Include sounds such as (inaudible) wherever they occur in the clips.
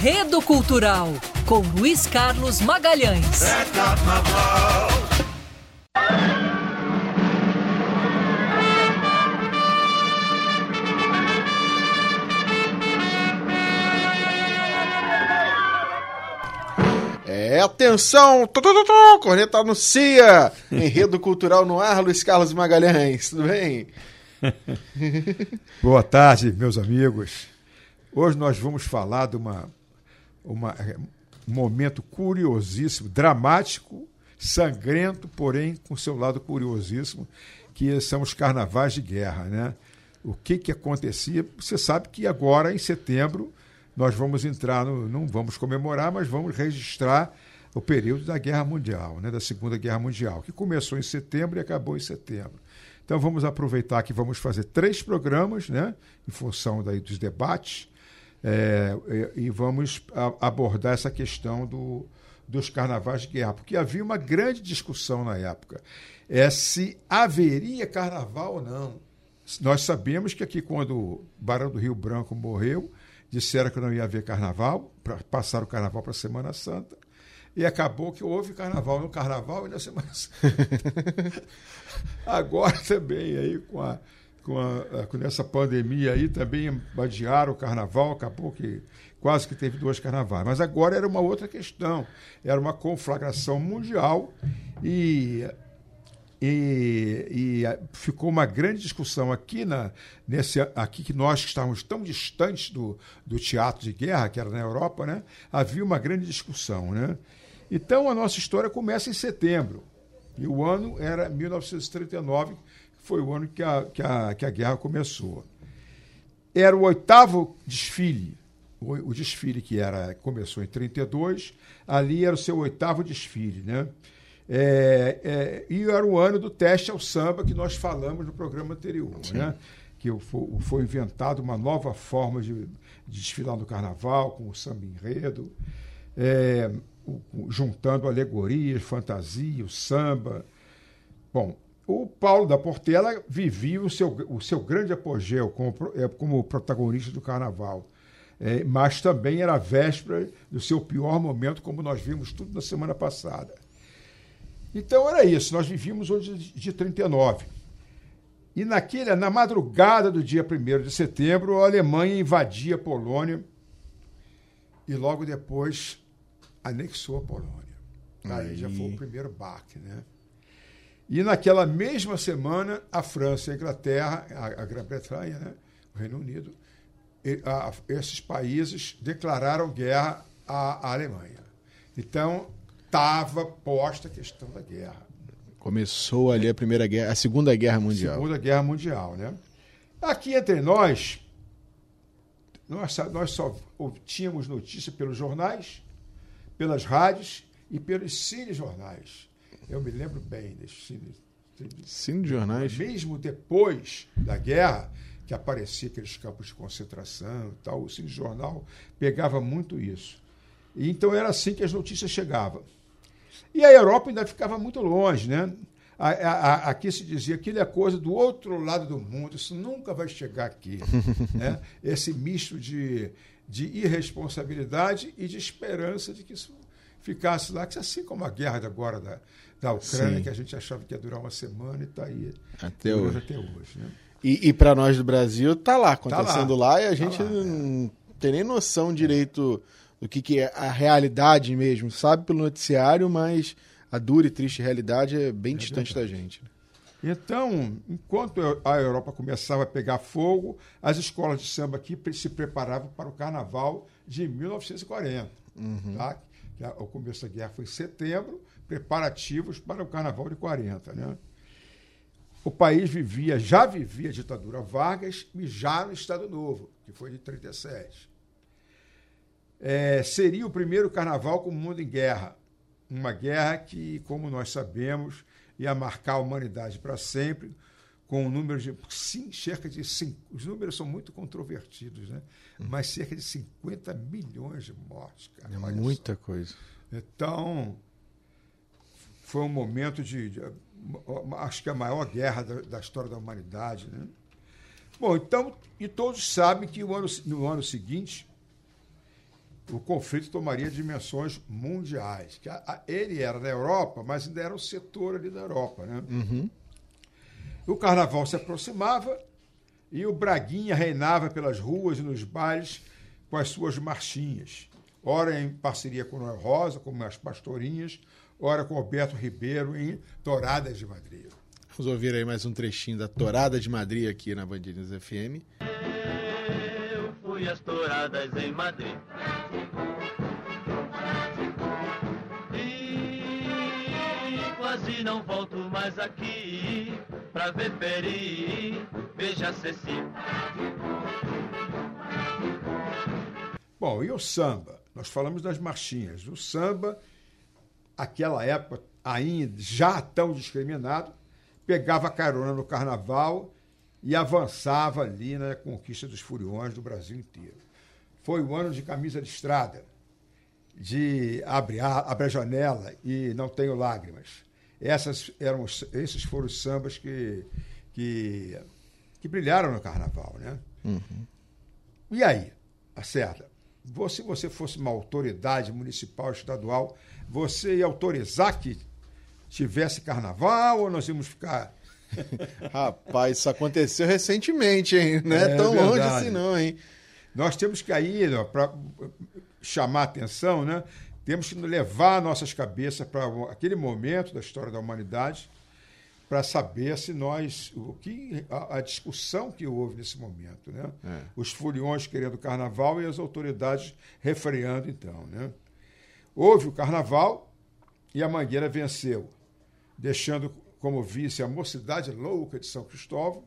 Enredo Cultural, com Luiz Carlos Magalhães. É, atenção! Tu, tu, corneta anuncia! Enredo Cultural no ar, Luiz Carlos Magalhães, tudo bem? (laughs) Boa tarde, meus amigos. Hoje nós vamos falar de uma, uma, um momento curiosíssimo, dramático, sangrento, porém com seu lado curiosíssimo, que são os carnavais de guerra. Né? O que, que acontecia? Você sabe que agora, em setembro, nós vamos entrar, no, não vamos comemorar, mas vamos registrar o período da Guerra Mundial, né, da Segunda Guerra Mundial, que começou em setembro e acabou em setembro. Então vamos aproveitar que vamos fazer três programas, né, em função daí dos debates, é, e, vamos abordar essa questão do, dos carnavais de guerra, porque havia uma grande discussão na época, é se haveria carnaval ou não. Nós sabemos que aqui quando o Barão do Rio Branco morreu, disseram que não ia haver carnaval, para passar o carnaval para a Semana Santa. E acabou que houve carnaval no carnaval e na Semana Santa. (laughs) Agora também, aí, com, a, com, a, com essa pandemia aí, também adiaram o carnaval, acabou que quase que teve dois carnavais. Mas agora era uma outra questão. Era uma conflagração mundial e e, e, ficou uma grande discussão aqui na nesse aqui que nós que estávamos tão distantes do, do teatro de guerra que era na Europa né havia uma grande discussão né então a nossa história começa em setembro e o ano era 1939 que foi o ano que a, que a, que a guerra começou era o oitavo desfile o, o desfile que era começou em 32 ali era o seu oitavo desfile né é, é, e era o ano do teste ao samba que nós falamos no programa anterior, né? que foi, foi inventada uma nova forma de, de, desfilar no carnaval, com o samba enredo, é, juntando alegorias, fantasia, o samba. Bom, o Paulo da Portela vivia o seu, o seu grande apogeu como, é, como protagonista do carnaval. É, mas também era a véspera do seu pior momento, como nós vimos tudo na semana passada. Então era isso, nós vivíamos hoje de 39. E naquele, na madrugada do dia 1 de setembro, a Alemanha invadia a Polônia e logo depois anexou a Polônia. Aí, Aí já foi o primeiro baque, né? E naquela mesma semana, a França e a Inglaterra, a, a Grã-Bretanha, né? o Reino Unido, e, a, esses países declararam guerra à, à Alemanha. Então, estava posta a questão da guerra. Começou ali a primeira guerra, a segunda guerra mundial. Segunda guerra mundial, né? Aqui entre nós, nós, nós só tínhamos notícia pelos jornais, pelas rádios e pelos cinejornais. Eu me lembro bem desses cine, cinejornais. Mesmo depois da guerra, que aparecia aqueles campos de concentração e tal, o cinejornal pegava muito isso. E então era assim que as notícias chegavam. E a Europa ainda ficava muito longe, né? A, a, a, aqui se dizia que ele é coisa do outro lado do mundo, isso nunca vai chegar aqui. (laughs) né? Esse misto de, de irresponsabilidade e de esperança de que isso ficasse lá, que assim como a guerra agora da, da Ucrânia, Sim. que a gente achava que ia durar uma semana e está aí até hoje. Até hoje né? E, e para nós do Brasil, está lá, acontecendo tá lá. lá. e a tá gente lá, não é. tem nem noção direito do que, que é a realidade mesmo. Sabe pelo noticiário, mas a dura e triste realidade é bem é distante verdade. da gente. Então, enquanto a Europa começava a pegar fogo, as escolas de samba aqui se preparavam para o carnaval de 1940. Uhum. Tá? O começo da guerra foi em setembro, preparativos para o carnaval de 40. Né? O país vivia, já vivia a ditadura Vargas e já no Estado Novo, que foi de 37 é, seria o primeiro carnaval com o mundo em guerra. Uma guerra que, como nós sabemos, ia marcar a humanidade para sempre, com um número de sim, cerca de cinco, os números são muito controvertidos, né? Hum. Mas cerca de 50 milhões de mortes, cara. É muita só. coisa. Então, foi um momento de, de, acho que a maior guerra da, da, história da humanidade, né? Bom, então, e todos sabem que ano, no ano seguinte o conflito tomaria dimensões mundiais. Que a, a, ele era da Europa, mas ainda era o setor ali da Europa. Né? Uhum. O carnaval se aproximava e o Braguinha reinava pelas ruas e nos bailes com as suas marchinhas. Ora em parceria com Noel Rosa, como as Pastorinhas, ora com Alberto Ribeiro em Toradas de Madrid. Vamos ouvir aí mais um trechinho da Torada de Madrid aqui na Band News FM. Eu fui às touradas em Madrid. Quase não volto mais aqui pra ver Peri, beija Ceci. Bom, e o samba? Nós falamos das marchinhas. O samba, aquela época ainda já tão discriminado, pegava carona no carnaval e avançava ali na conquista dos furiões do Brasil inteiro. Foi o ano de camisa de estrada, de abre, abre a janela e não tenho lágrimas. Essas eram, esses foram os sambas que, que, que brilharam no carnaval. Né? Uhum. E aí, acerta? Se você fosse uma autoridade municipal, estadual, você ia autorizar que tivesse carnaval ou nós íamos ficar (laughs) Rapaz, isso aconteceu recentemente, hein? Não é, é tão verdade. longe assim, não, hein? Nós temos que aí, para chamar atenção, né? Temos que levar nossas cabeças para aquele momento da história da humanidade para saber se nós o que a, a, discussão que houve nesse momento, né? É. Os foliões querendo carnaval e as autoridades refreando então, né? Houve o carnaval e a Mangueira venceu, deixando como vice a Mocidade Louca de São Cristóvão,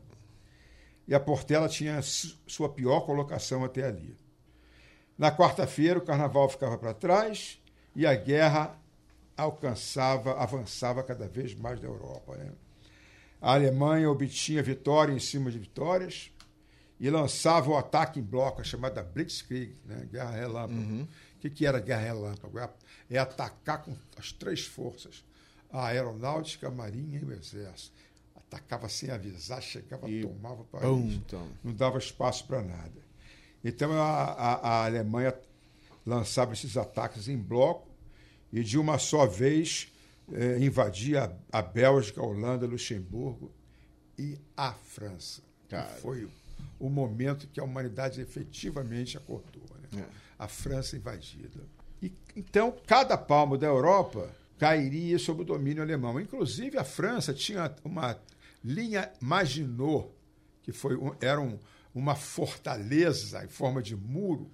e a Portela tinha sua pior colocação até ali. Na quarta-feira, o carnaval ficava para trás e a guerra alcançava, avançava cada vez mais da Europa. Né? A Alemanha obtinha vitória em cima de vitórias e lançava o ataque em bloco, a chamada Blitzkrieg, né? guerra relâmpago. Uhum. O que, que era guerra relâmpago? É, é atacar com as três forças a aeronáutica, a marinha e o exército. Atacava sem avisar, chegava, e tomava para então. Não dava espaço para nada. Então a, a, a, Alemanha lançava esses ataques em bloco e de uma só vez eh, invadia a, a Bélgica, a Holanda, Luxemburgo e a França. Foi o momento que a humanidade efetivamente acordou. Né? É. A França invadida. E, então, cada palmo da Europa cairia sob o domínio alemão. Inclusive, a França tinha uma linha Maginot, que foi, era um, uma fortaleza em forma de muro,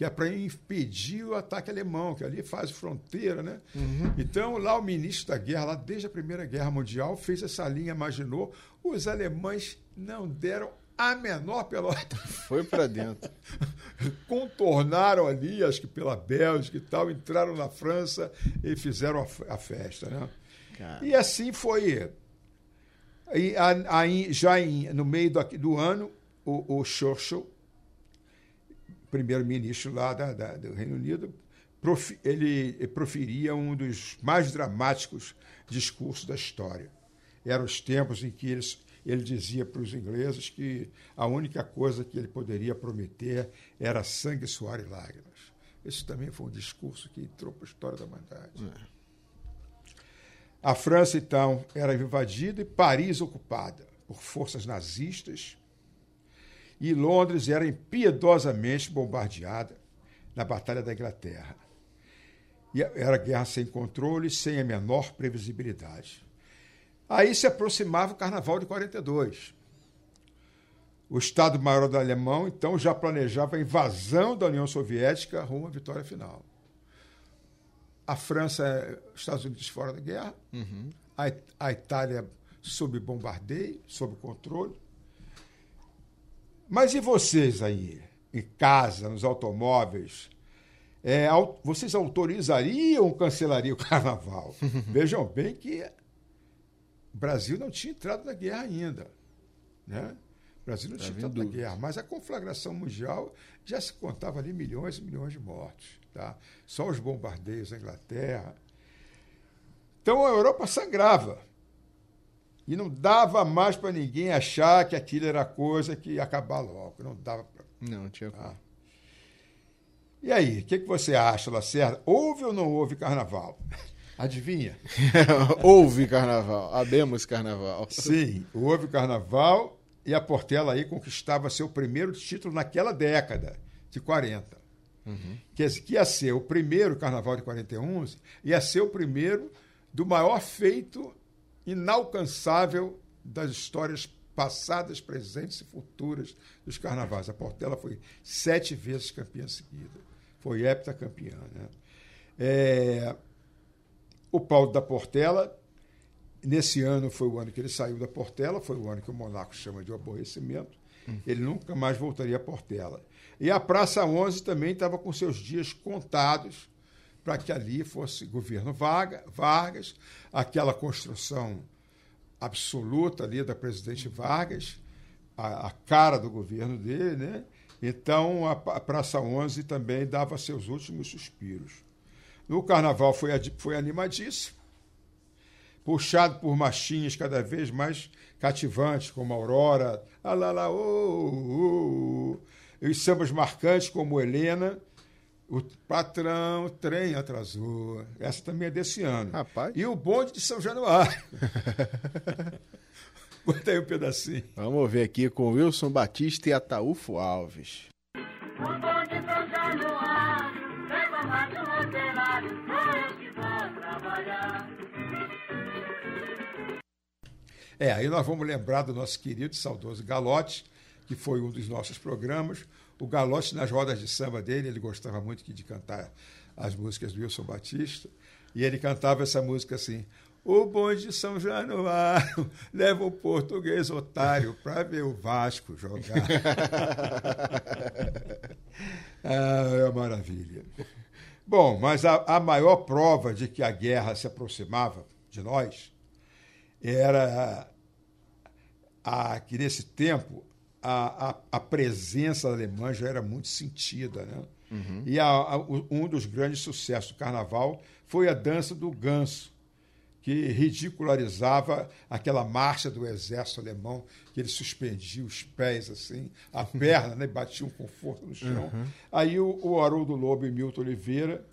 que é para impedir o ataque alemão, que ali faz fronteira. Né? Uhum. Então, lá o ministro da guerra, lá desde a Primeira Guerra Mundial, fez essa linha Maginot. Os alemães não deram a menor pelota. Foi para dentro. (laughs) Contornaram ali, acho que pela Bélgica e tal, entraram na França e fizeram a, a festa. Né? E assim foi. E, a, a, já em, no meio do, do ano, o, o Churchill, primeiro-ministro lá da, da, do Reino Unido, profi, ele proferia um dos mais dramáticos discursos da história. Eram os tempos em que eles ele dizia para os ingleses que a única coisa que ele poderia prometer era sangue, suor e lágrimas. Esse também foi um discurso que entrou para a história da humanidade. É. A França, então, era invadida e Paris ocupada por forças nazistas e Londres era impiedosamente bombardeada na Batalha da Inglaterra. E era guerra sem controle, sem a menor previsibilidade. Aí se aproximava o Carnaval de 42. O Estado-Maior do Alemão, então, já planejava a invasão da União Soviética rumo à vitória final. A França, Estados Unidos fora da guerra, uhum. a, a Itália sob bombardeio, sob controle. Mas e vocês aí, em casa, nos automóveis? É, vocês autorizariam ou cancelariam o (laughs) carnaval? Vejam bem que o Brasil não tinha entrado na guerra ainda. Né? O Brasil não tá tinha entrado na guerra, mas a conflagração mundial já se contava ali milhões e milhões de mortos. Tá? Só os bombardeios na Inglaterra. Então a Europa sangrava. E não dava mais para ninguém achar que aquilo era coisa que ia acabar logo. Não dava para. Não, tinha tá? E aí, o que, que você acha, Lacerda? Houve ou não houve carnaval? (laughs) Adivinha? (laughs) houve carnaval. Abemos carnaval. Sim, houve carnaval e a Portela aí conquistava seu primeiro título naquela década de 40. Uhum. Que, que ia ser o primeiro carnaval de 41, ia ser o primeiro do maior feito inalcançável das histórias passadas, presentes e futuras dos carnavais. A Portela foi sete vezes campeã seguida. Foi heptacampeã. Né? É, o Paulo da Portela, nesse ano foi o ano que ele saiu da Portela, foi o ano que o Monaco chama de aborrecimento. Ele nunca mais voltaria a Portela. E a Praça 11 também estava com seus dias contados para que ali fosse governo Vargas, aquela construção absoluta ali da presidente Vargas, a, a cara do governo dele, né? Então a, Praça 11 também dava seus últimos suspiros. No carnaval foi, foi animadíssimo, puxado por machinhas cada vez mais cativantes, como Aurora, alala, oh, oh, oh, e sambas marcantes como Helena, o patrão, o trem atrasou. Essa também é desse ano. Rapaz. E o bonde de São Januário. (laughs) Bota aí um pedacinho. Vamos ver aqui com Wilson Batista e Ataúfo Alves. O bonde de São Januário leva mais um operário, sou eu que vou trabalhar. É, aí nós vamos lembrar do nosso querido e saudoso Galote, que foi um dos nossos programas. O Galote, nas rodas de samba dele, ele gostava muito de cantar as músicas do Wilson Batista, e ele cantava essa música assim: O bonde de São Januário (laughs) leva o português otário para ver o Vasco jogar. (laughs) ah, é uma maravilha. Bom, mas a, a maior prova de que a guerra se aproximava de nós era a, a, que, nesse tempo, a, a, a, presença alemã já era muito sentida. Né? Uhum. E a, um dos grandes sucessos do carnaval foi a dança do ganso, que ridicularizava aquela marcha do exército alemão, que ele suspendia os pés assim, a (laughs) perna, né, batia um conforto no chão. Uhum. Aí o, o Haroldo Lobo e Milton Oliveira,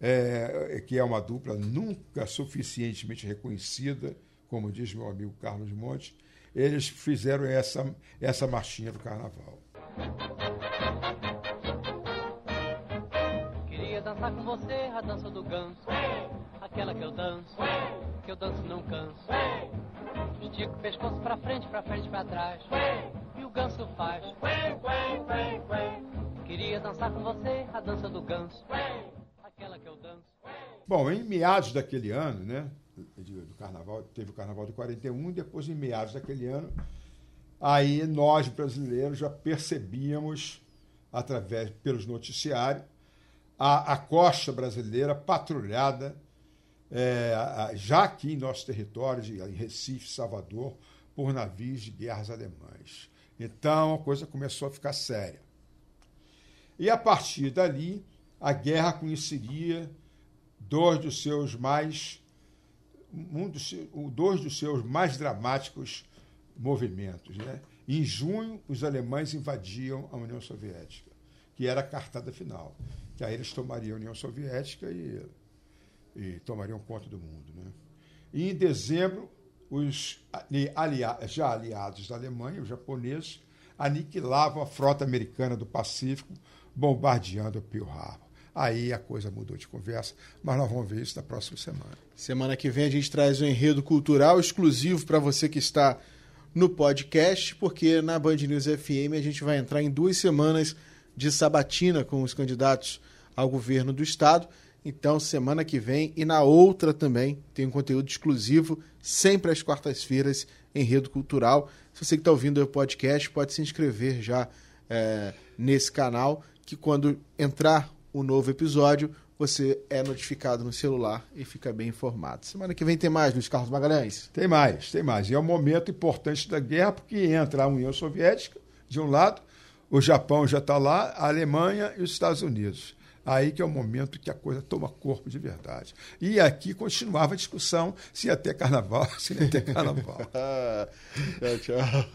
é, que é uma dupla nunca suficientemente reconhecida, como diz meu amigo Carlos Monte, eles fizeram essa, essa marchinha do carnaval. Queria dançar com você a dança do ganso, aquela que eu danço, que eu danço não canso. Estico o pescoço pra frente, pra frente, pra trás, e o ganso faz. Queria dançar com você a dança do ganso, aquela que eu danço. Bom, em meados daquele ano, né, do carnaval, teve o carnaval de 41, e depois, em meados daquele ano, aí nós brasileiros já percebíamos, através pelos noticiários, a, a costa brasileira patrulhada, é, já aqui em nosso território, em Recife, Salvador, por navios de guerras alemães. Então a coisa começou a ficar séria. E a partir dali, a guerra conheceria dois dos seus mais um dos, dois dos seus mais dramáticos movimentos. Né? Em junho, os alemães invadiam a União Soviética, que era a cartada final, que aí eles tomariam a União Soviética e, e tomariam conta do mundo. Né? E em dezembro, os alia já aliados da Alemanha, os japoneses, aniquilavam a frota americana do Pacífico, bombardeando Pearl Harbor. Aí a coisa mudou de conversa, mas nós vamos ver isso na próxima semana. Semana que vem a gente traz um enredo cultural exclusivo para você que está no podcast, porque na Band News FM a gente vai entrar em duas semanas de sabatina com os candidatos ao governo do estado. Então, semana que vem e na outra também tem um conteúdo exclusivo, sempre às quartas-feiras, enredo cultural. Se você que está ouvindo o podcast, pode se inscrever já é, nesse canal, que quando entrar o novo episódio, você é notificado no celular e fica bem informado. Semana que vem tem mais, Luiz Carlos Magalhães? Tem mais, tem mais. E é um momento importante da guerra, porque entra a União Soviética, de um lado, o Japão já está lá, a Alemanha e os Estados Unidos. Aí que é o momento que a coisa toma corpo de verdade. E aqui continuava a discussão se ia ter carnaval, (laughs) se não ia ter carnaval. (laughs) tchau, tchau.